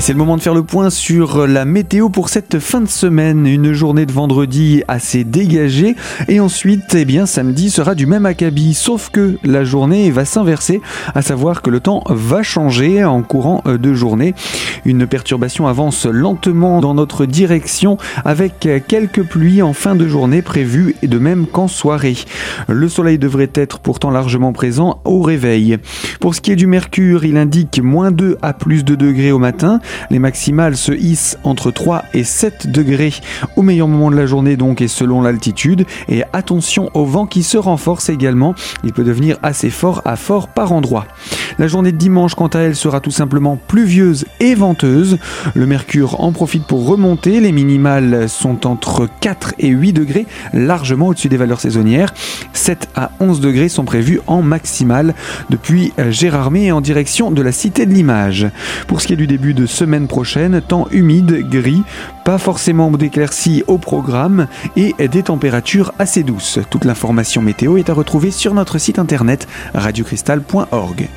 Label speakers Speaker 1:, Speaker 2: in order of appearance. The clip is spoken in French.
Speaker 1: Et c'est le moment de faire le point sur la météo pour cette fin de semaine. Une journée de vendredi assez dégagée. Et ensuite, eh bien, samedi sera du même acabit. Sauf que la journée va s'inverser, à savoir que le temps va changer en courant de journée. Une perturbation avance lentement dans notre direction avec quelques pluies en fin de journée prévues et de même qu'en soirée. Le soleil devrait être pourtant largement présent au réveil. Pour ce qui est du mercure, il indique moins 2 à plus de degrés au matin. Les maximales se hissent entre 3 et 7 degrés au meilleur moment de la journée donc et selon l'altitude. Et attention au vent qui se renforce également. Il peut devenir assez fort à fort par endroit. La journée de dimanche quant à elle sera tout simplement pluvieuse et venteuse. Le mercure en profite pour remonter. Les minimales sont entre 4 et 8 degrés, largement au-dessus des valeurs saisonnières. 7 à 11 degrés sont prévus en maximale depuis Gérardmer en direction de la Cité de l'Image. Pour ce qui est du début de semaine prochaine, temps humide, gris, pas forcément d'éclaircies au programme et des températures assez douces. Toute l'information météo est à retrouver sur notre site internet radiocristal.org.